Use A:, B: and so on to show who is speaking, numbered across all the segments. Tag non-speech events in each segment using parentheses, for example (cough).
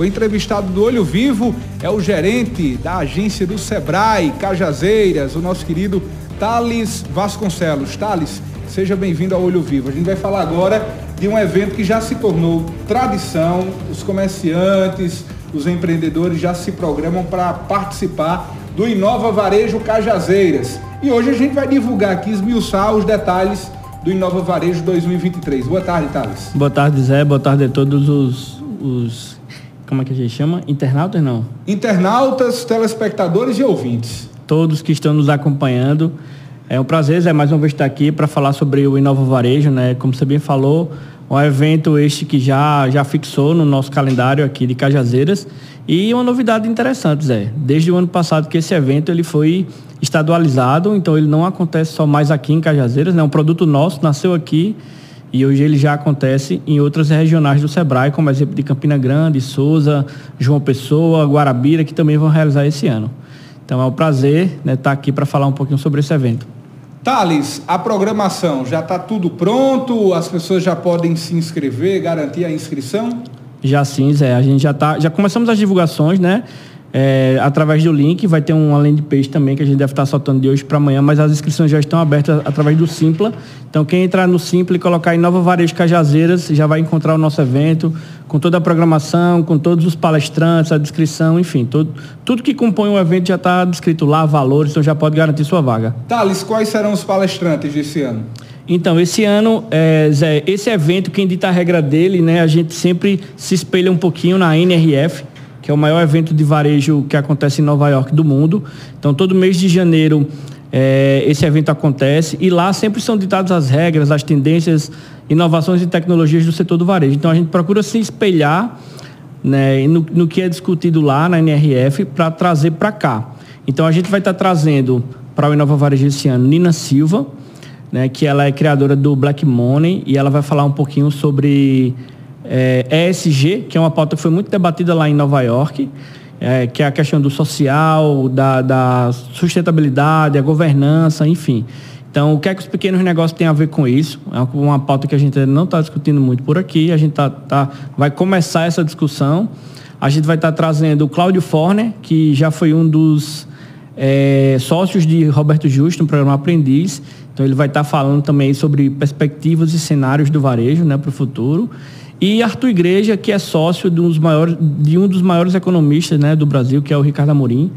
A: O entrevistado do Olho Vivo é o gerente da agência do Sebrae, Cajazeiras, o nosso querido Thales Vasconcelos. Thales, seja bem-vindo ao Olho Vivo. A gente vai falar agora de um evento que já se tornou tradição, os comerciantes, os empreendedores já se programam para participar do Inova Varejo Cajazeiras. E hoje a gente vai divulgar aqui, esmiuçar os detalhes do Inova Varejo 2023. Boa tarde, Thales.
B: Boa tarde, Zé. Boa tarde a todos os, os como é que a gente chama? Internautas, não?
A: Internautas, telespectadores e ouvintes.
B: Todos que estão nos acompanhando. É um prazer, Zé, mais uma vez estar aqui para falar sobre o Inova Varejo, né? Como você bem falou, um evento este que já, já fixou no nosso calendário aqui de Cajazeiras. E uma novidade interessante, Zé. Desde o ano passado que esse evento ele foi estadualizado, então ele não acontece só mais aqui em Cajazeiras, né? Um produto nosso, nasceu aqui e hoje ele já acontece em outras regionais do Sebrae, como exemplo de Campina Grande, Souza, João Pessoa, Guarabira, que também vão realizar esse ano. Então é um prazer estar né, tá aqui para falar um pouquinho sobre esse evento.
A: Thales, a programação já está tudo pronto? As pessoas já podem se inscrever, garantir a inscrição?
B: Já sim, Zé. A gente já tá, já começamos as divulgações, né? É, através do link, vai ter um além de peixe também que a gente deve estar soltando de hoje para amanhã, mas as inscrições já estão abertas através do Simpla. Então, quem entrar no Simpla e colocar em Nova Varejo Cajazeiras já vai encontrar o nosso evento com toda a programação, com todos os palestrantes, a descrição, enfim, todo, tudo que compõe o evento já está descrito lá, valores, então já pode garantir sua vaga.
A: Thales, quais serão os palestrantes desse ano?
B: Então, esse ano, é, Zé, esse evento, quem dita a regra dele, né, a gente sempre se espelha um pouquinho na NRF, que é o maior evento de varejo que acontece em Nova York do mundo. Então, todo mês de janeiro é, esse evento acontece e lá sempre são ditadas as regras, as tendências, inovações e tecnologias do setor do varejo. Então, a gente procura se espelhar né, no, no que é discutido lá na NRF para trazer para cá. Então, a gente vai estar tá trazendo para o Inova Varejo esse ano Nina Silva, né, que ela é criadora do Black Money e ela vai falar um pouquinho sobre é, ESG, que é uma pauta que foi muito debatida lá em Nova York, é, que é a questão do social, da, da sustentabilidade, a governança, enfim. Então, o que é que os pequenos negócios têm a ver com isso? É uma pauta que a gente não está discutindo muito por aqui. A gente tá, tá, vai começar essa discussão. A gente vai estar tá trazendo o Cláudio Forner, que já foi um dos é, sócios de Roberto Justo no programa Aprendiz. Então, ele vai estar tá falando também sobre perspectivas e cenários do varejo né, para o futuro. E Arthur Igreja, que é sócio de um dos maiores, de um dos maiores economistas né, do Brasil, que é o Ricardo Amorim.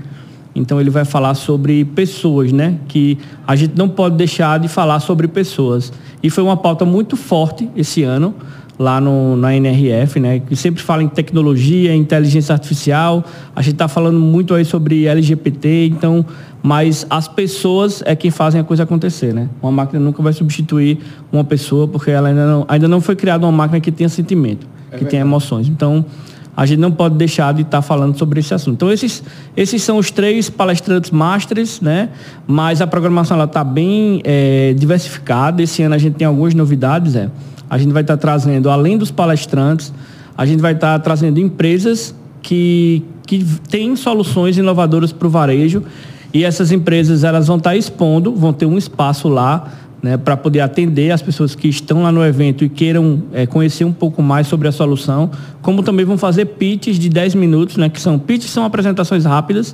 B: Então ele vai falar sobre pessoas, né? Que a gente não pode deixar de falar sobre pessoas. E foi uma pauta muito forte esse ano lá no, na NRF, né? Que sempre fala em tecnologia, inteligência artificial. A gente está falando muito aí sobre LGBT, então mas as pessoas é quem fazem a coisa acontecer, né? Uma máquina nunca vai substituir uma pessoa porque ela ainda não, ainda não foi criada uma máquina que tenha sentimento, é que tenha emoções. Então, a gente não pode deixar de estar tá falando sobre esse assunto. Então, esses, esses são os três palestrantes masters, né? Mas a programação está bem é, diversificada. Esse ano a gente tem algumas novidades, é. A gente vai estar tá trazendo, além dos palestrantes, a gente vai estar tá trazendo empresas que, que têm soluções inovadoras para o varejo e essas empresas elas vão estar expondo, vão ter um espaço lá né, para poder atender as pessoas que estão lá no evento e queiram é, conhecer um pouco mais sobre a solução, como também vão fazer pitches de 10 minutos, né, que são pitches são apresentações rápidas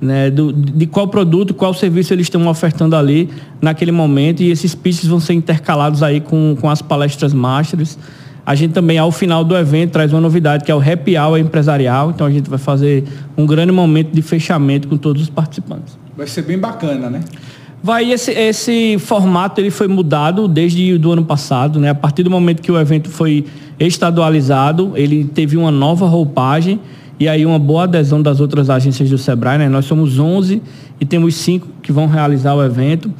B: né, do, de qual produto, qual serviço eles estão ofertando ali naquele momento e esses pitches vão ser intercalados aí com, com as palestras masters. A gente também, ao final do evento, traz uma novidade, que é o Happy Hour empresarial. Então, a gente vai fazer um grande momento de fechamento com todos os participantes.
A: Vai ser bem bacana, né?
B: Vai, esse, esse formato ele foi mudado desde o ano passado, né? A partir do momento que o evento foi estadualizado, ele teve uma nova roupagem e aí uma boa adesão das outras agências do Sebrae, né? Nós somos 11 e temos cinco que vão realizar o evento.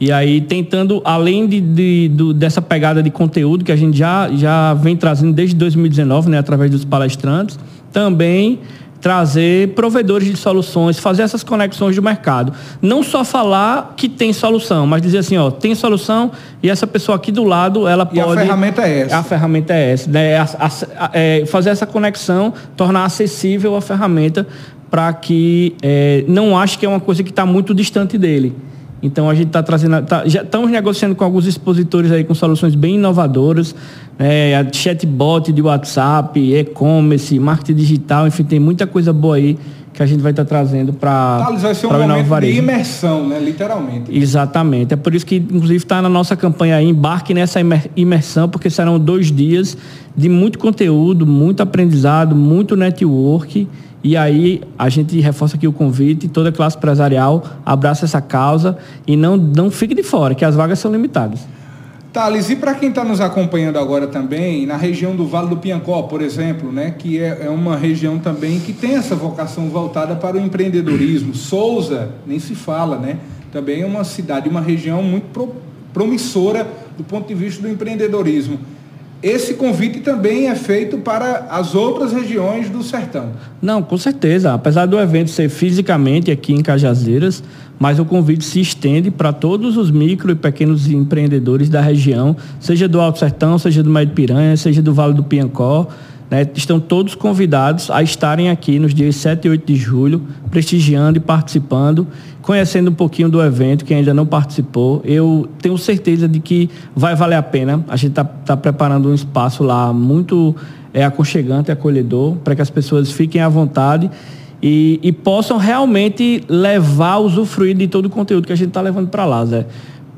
B: E aí tentando, além de, de do, dessa pegada de conteúdo que a gente já, já vem trazendo desde 2019, né, através dos palestrantes, também trazer provedores de soluções, fazer essas conexões do mercado. Não só falar que tem solução, mas dizer assim, ó, tem solução e essa pessoa aqui do lado, ela pode... E a
A: ferramenta é essa.
B: A ferramenta é essa. Né? A, a, é, fazer essa conexão, tornar acessível a ferramenta para que é, não ache que é uma coisa que está muito distante dele Então a gente está trazendo, tá, já estamos negociando com alguns expositores aí com soluções bem inovadoras, é, chatbot de WhatsApp, e-commerce, marketing digital, enfim, tem muita coisa boa aí que a gente vai estar tá trazendo para
A: Thales, vai ser um momento varejo. de imersão, né? literalmente.
B: Exatamente. É por isso que, inclusive, está na nossa campanha aí, embarque nessa imersão, porque serão dois dias de muito conteúdo, muito aprendizado, muito network. E aí a gente reforça aqui o convite, toda a classe empresarial abraça essa causa e não, não fique de fora, que as vagas são limitadas.
A: Thales, e para quem está nos acompanhando agora também, na região do Vale do Piancó, por exemplo, né, que é, é, uma região também que tem essa vocação voltada para o empreendedorismo. Souza, nem se fala, né? Também é uma cidade, uma região muito pro, promissora do ponto de vista do empreendedorismo. Esse convite também é feito para as outras regiões do sertão.
B: Não, com certeza. Apesar do evento ser fisicamente aqui em Cajazeiras, mas o convite se estende para todos os micro e pequenos empreendedores da região, seja do Alto Sertão, seja do Médio Piranha, seja do Vale do Piancó. Né? Estão todos convidados a estarem aqui nos dias 7 e 8 de julho, prestigiando e participando conhecendo um pouquinho do evento, quem ainda não participou, eu tenho certeza de que vai valer a pena. A gente está tá preparando um espaço lá muito é, aconchegante, acolhedor, para que as pessoas fiquem à vontade e, e, possam realmente levar, usufruir de todo o conteúdo que a gente está levando para lá, Zé.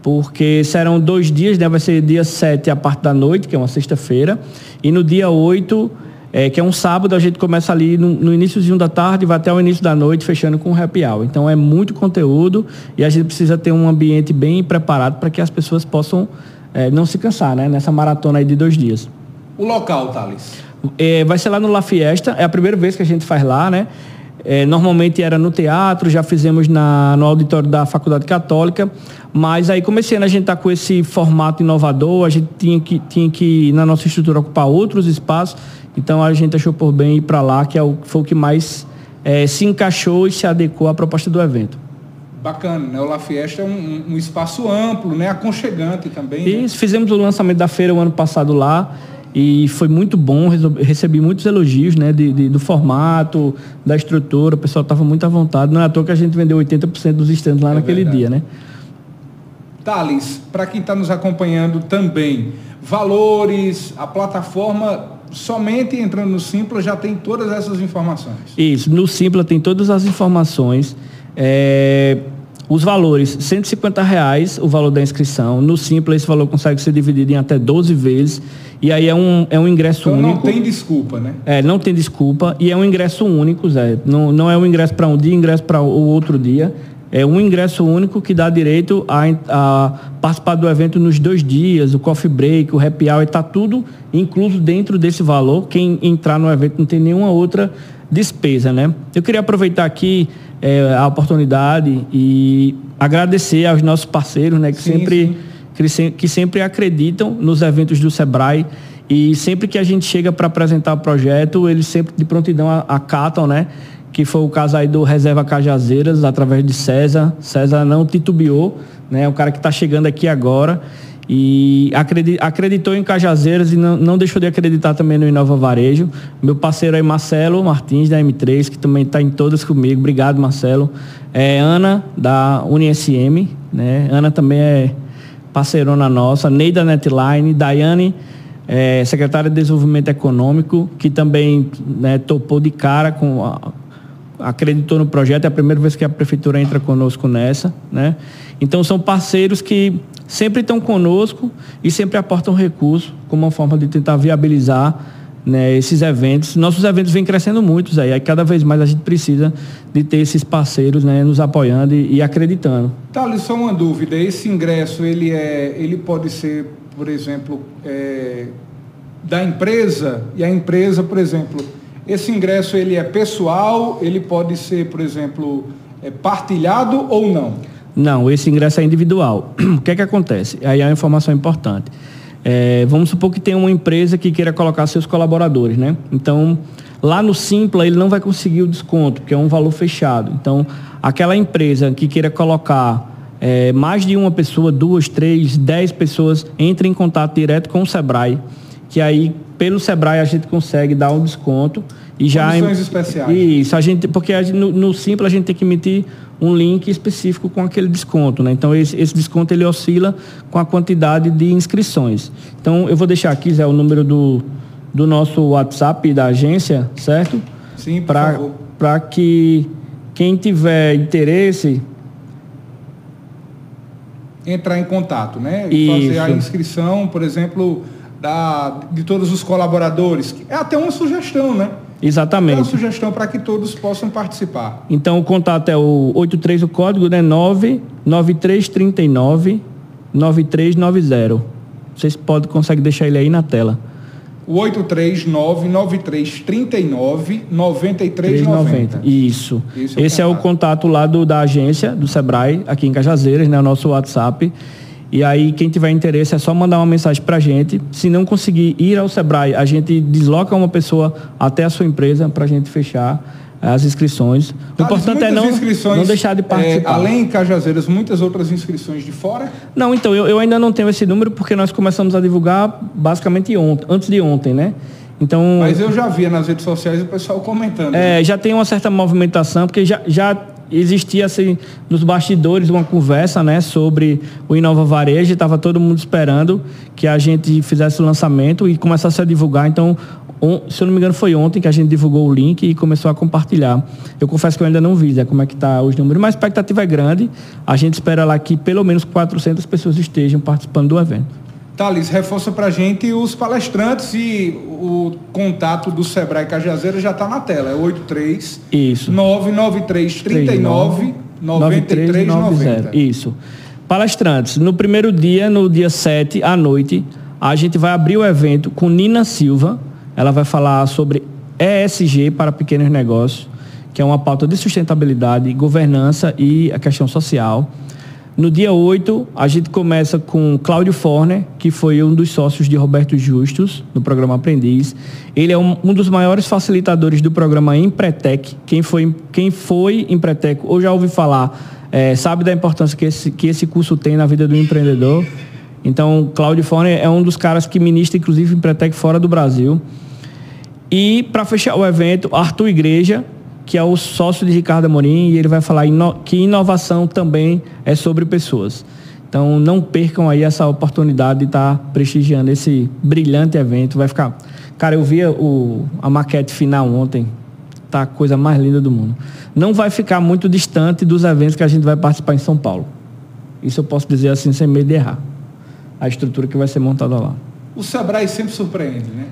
B: Porque serão dois dias, né? Vai ser dia 7 a parte da noite, que é uma sexta-feira, e no dia 8 é, que é um sábado, a gente começa ali no, no iníciozinho da tarde, vai até o início da noite, fechando com um happy hour. Então é muito conteúdo e a gente precisa ter um ambiente bem preparado para que as pessoas possam é, não se cansar, né? Nessa maratona aí de dois dias.
A: O local, Thales?
B: É, vai ser lá no La Fiesta, é a primeira vez que a gente faz lá, né? É, normalmente era no teatro, já fizemos na, no auditório da Faculdade Católica, mas aí comecei a gente estar tá com esse formato inovador, a gente tinha que, tinha que, na nossa estrutura, ocupar outros espaços então a gente achou por bem ir para lá, que é o, foi o que mais é, se encaixou e se adequou à proposta do evento.
A: Bacana, né? O La Fiesta é um, um espaço amplo, né? Aconchegante também. Né?
B: Isso, né? fizemos o lançamento da feira o ano passado lá e foi muito bom, recebi muitos elogios, né? De, de do formato, da estrutura, o pessoal estava muito à vontade. Não é à toa que a gente vendeu 80% dos estandes lá é naquele verdade. dia, né?
A: Thales, para quem está nos acompanhando também, valores, a plataforma somente entrando no Simpla já tem todas essas informações.
B: Isso, no Simpla tem todas as informações. É, os valores, 150 reais o valor da inscrição. No Simpla esse valor consegue ser dividido em até 12 vezes. E aí é um, é um ingresso
A: então,
B: único.
A: não tem desculpa, né?
B: É, não tem desculpa. E é um ingresso único, Zé. Não, não é um ingresso para um dia, ingresso para o outro dia é um ingresso único que dá direito a, a, participar do evento nos dois dias, o coffee break, o happy hour, está tudo incluso dentro desse valor. Quem entrar no evento não tem nenhuma outra despesa, né? Eu queria aproveitar aqui é, a oportunidade e agradecer aos nossos parceiros, né, que sim, sempre sim. Que, sempre acreditam nos eventos do Sebrae e sempre que a gente chega para apresentar o projeto, eles sempre de prontidão acatam, né? que foi o caso aí do Reserva Cajazeiras, através de César. César não titubeou, né? É um cara que está chegando aqui agora e acreditou em Cajazeiras e não, não, deixou de acreditar também no Inova Varejo. Meu parceiro aí, Marcelo Martins, da M3, que também está em todas comigo. Obrigado, Marcelo. É, Ana, da UniSM, né? Ana também é parceirona nossa. Neida Netline, Daiane, é, secretária de Desenvolvimento Econômico, que também né, topou de cara com a, acreditou no projeto, é a primeira vez que a prefeitura entra conosco nessa, né? Então são parceiros que sempre estão conosco e sempre aportam recursos como uma forma de tentar viabilizar né, esses eventos. Nossos eventos vêm crescendo muito, e cada vez mais a gente precisa de ter esses parceiros né, nos apoiando e, e acreditando.
A: Thales, só uma dúvida, esse ingresso, ele, é, ele pode ser, por exemplo, é, da empresa, e a empresa, por exemplo, esse ingresso ele é pessoal, ele pode ser, por exemplo, é partilhado ou não?
B: Não, esse ingresso é individual. (clears throat) O que é que acontece? Aí é uma informação importante. É, vamos supor que tem uma empresa que queira colocar seus colaboradores, né? Então, lá no Simpla ele não vai conseguir o desconto, porque é um valor fechado. Então, aquela empresa que queira colocar é, mais de uma pessoa, duas, três, dez pessoas, entre em contato direto com o Sebrae, que aí pelo Sebrae a gente consegue dar um desconto E já
A: Condições especiais.
B: Isso, a gente, porque a gente, no, no Simples a gente tem que emitir um link específico com aquele desconto, né? Então esse, esse, desconto ele oscila com a quantidade de inscrições. Então eu vou deixar aqui, Zé, o número do, do nosso WhatsApp da agência, certo?
A: Sim, por
B: pra,
A: favor.
B: Para que quem tiver interesse
A: entrar em contato, né? E fazer a inscrição, por exemplo, da, de todos os colaboradores. É até uma sugestão, né? É uma
B: Exatamente.
A: sugestão para que todos possam participar.
B: Então o contato é o 83, o código, né? 99339 9390. Vocês podem, conseguem deixar ele aí na tela.
A: O 839-9339-9390.
B: 390. Isso.
A: Esse é o
B: Esse é o
A: contato.
B: contato lá do, da agência do Sebrae, aqui em Cajazeiras, né? O nosso WhatsApp. E aí, quem tiver interesse, é só mandar uma mensagem pra gente. Se não conseguir ir ao Sebrae, a gente desloca uma pessoa até a sua empresa pra gente fechar as inscrições. O importante é não, não deixar de
A: é,
B: participar.
A: além em Cajazeiras, muitas outras inscrições de fora.
B: Não, então, eu, eu ainda não tenho esse número porque nós começamos a divulgar basicamente ontem, antes de ontem, né? Então,
A: Mas eu já via nas redes sociais o pessoal comentando.
B: é, já tem uma certa movimentação, porque já, já existia assim, nos bastidores uma conversa né, sobre o Inova Varejo, estava todo mundo esperando que a gente fizesse o lançamento e começasse a divulgar. Então, on- se eu não me engano, foi ontem que a gente divulgou o link e começou a compartilhar. Eu confesso que eu ainda não vi né, como é que está os números, mas a expectativa é grande. A gente espera lá que pelo menos 400 pessoas estejam participando do evento.
A: Thales, reforça pra gente os palestrantes e o contato do Sebrae Cajazeira já está na tela. É 83
B: Isso.
A: 993 39 93 90.
B: Isso. Palestrantes, no primeiro dia, no dia 7 à noite, a gente vai abrir o evento com Nina Silva. Ela vai falar sobre ESG para pequenos negócios, que é uma pauta de sustentabilidade, governança e a questão social. No dia 8, a gente começa com Cláudio Forner, que foi um dos sócios de Roberto Justus, no programa Aprendiz. Ele é um, um dos maiores facilitadores do programa Empretec. Quem foi, quem foi Empretec ou já ouviu falar, eh, sabe da importância que esse, que esse curso tem na vida do empreendedor. Então, Cláudio Forner é um dos caras que ministra, inclusive, Empretec fora do Brasil. E para fechar o evento, Arthur Igreja, que é o sócio de Ricardo Amorim, e ele vai falar que inovação também é sobre pessoas. Então não percam aí essa oportunidade de estar prestigiando esse brilhante evento. Vai ficar. Cara, eu vi o, a maquete final ontem. Tá a coisa mais linda do mundo. Não vai ficar muito distante dos eventos que a gente vai participar em São Paulo. Isso eu posso dizer assim sem medo de errar. A estrutura que vai ser montada lá.
A: O Sebrae sempre surpreende, né?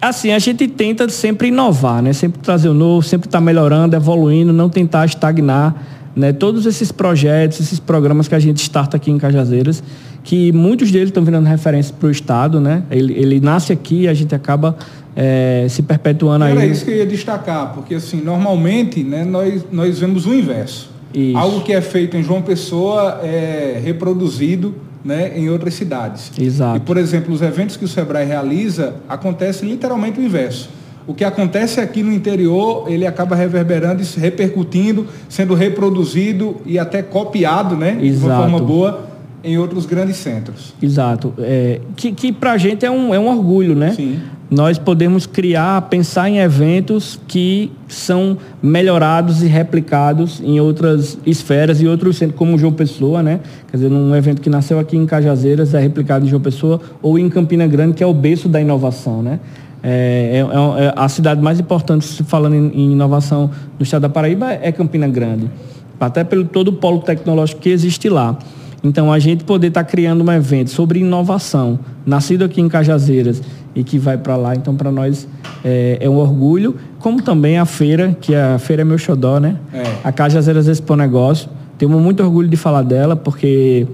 B: Assim, a gente tenta sempre inovar, né? Sempre trazer o novo, sempre estar melhorando, evoluindo, não tentar estagnar, né? Todos esses projetos, esses programas que a gente starta aqui em Cajazeiras, que muitos deles estão virando referência para o Estado, né? Ele, ele nasce aqui e a gente acaba eh, se perpetuando
A: Era
B: aí.
A: isso que eu ia destacar, porque assim, normalmente né, nós, nós vemos o inverso.
B: Isso.
A: Algo que é feito em João Pessoa é reproduzido né, em outras cidades.
B: Exato.
A: E, por exemplo, os eventos que o Sebrae realiza, acontece literalmente o inverso. O que acontece aqui no interior, ele acaba reverberando e se repercutindo, sendo reproduzido e até copiado, né? De uma
B: Exato.
A: forma boa em outros grandes centros.
B: Exato. É, que que para a gente é um, é um orgulho, né?
A: Sim.
B: Nós podemos criar, pensar em eventos que são melhorados e replicados em outras esferas e outros centros, como João Pessoa, né? Quer dizer, num evento que nasceu aqui em Cajazeiras, é replicado em João Pessoa, ou em Campina Grande, que é o berço da inovação, né? É, é- é a cidade mais importante, se falando em, em inovação do estado da Paraíba, é Campina Grande. Até pelo todo o polo tecnológico que existe lá. Então, a gente poder estar criando um evento sobre inovação, nascido aqui em Cajazeiras e que vai para lá, então, para nós é, é um orgulho. Como também a feira, que a feira é meu xodó, né?
A: É.
B: A Cajazeiras Expo Negócio. Temos muito orgulho de falar dela, porque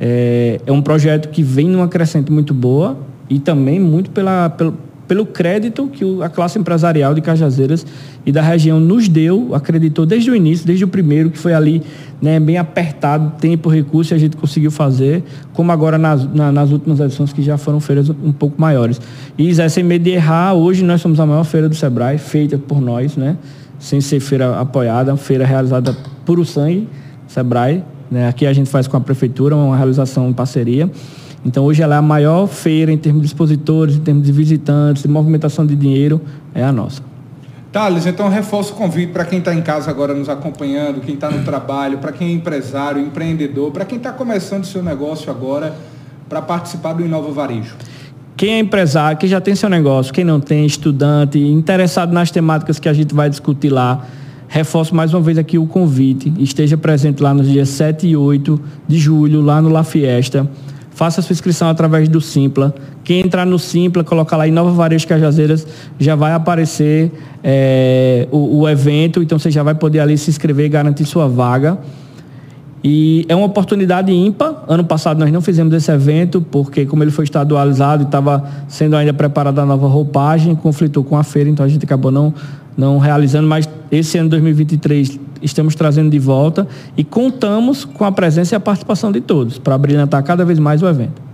B: é, é um projeto que vem numa crescente muito boa e também muito pela, pelo, pelo crédito que a classe empresarial de Cajazeiras e da região nos deu, acreditou desde o início, desde o primeiro, que foi ali né, bem apertado, tempo, recurso, e a gente conseguiu fazer, como agora nas, na- nas últimas edições que já foram feiras um pouco maiores. E Zé, sem medo de errar, hoje nós somos a maior feira do Sebrae, feita por nós, né? sem ser feira apoiada, feira realizada por o sangue, Sebrae. Né? Aqui a gente faz com a prefeitura, uma realização em parceria. Então hoje ela é a maior feira em termos de expositores, em termos de visitantes, de movimentação de dinheiro, é a nossa.
A: Thales, então reforço o convite para quem está em casa agora nos acompanhando, quem está no trabalho, para quem é empresário, empreendedor, para quem está começando seu negócio agora, para participar do Inova Varejo.
B: Quem é empresário, quem já tem seu negócio, quem não tem, estudante, interessado nas temáticas que a gente vai discutir lá, reforço mais uma vez aqui o convite. Esteja presente lá nos dias 7 e 8 de julho, lá no La Fiesta. Faça sua inscrição através do Simpla. Quem entrar no Simpla, colocar lá em Nova Varejo Cajazeiras, já vai aparecer é, o, o evento, então você já vai poder ali se inscrever e garantir sua vaga. E é uma oportunidade ímpar. Ano passado nós não fizemos esse evento, porque como ele foi estadualizado e estava sendo ainda preparada a nova roupagem, conflitou com a feira, então a gente acabou não, não realizando, mas esse ano 2023 estamos trazendo de volta e contamos com a presença e a participação de todos para brilhantar cada vez mais o evento.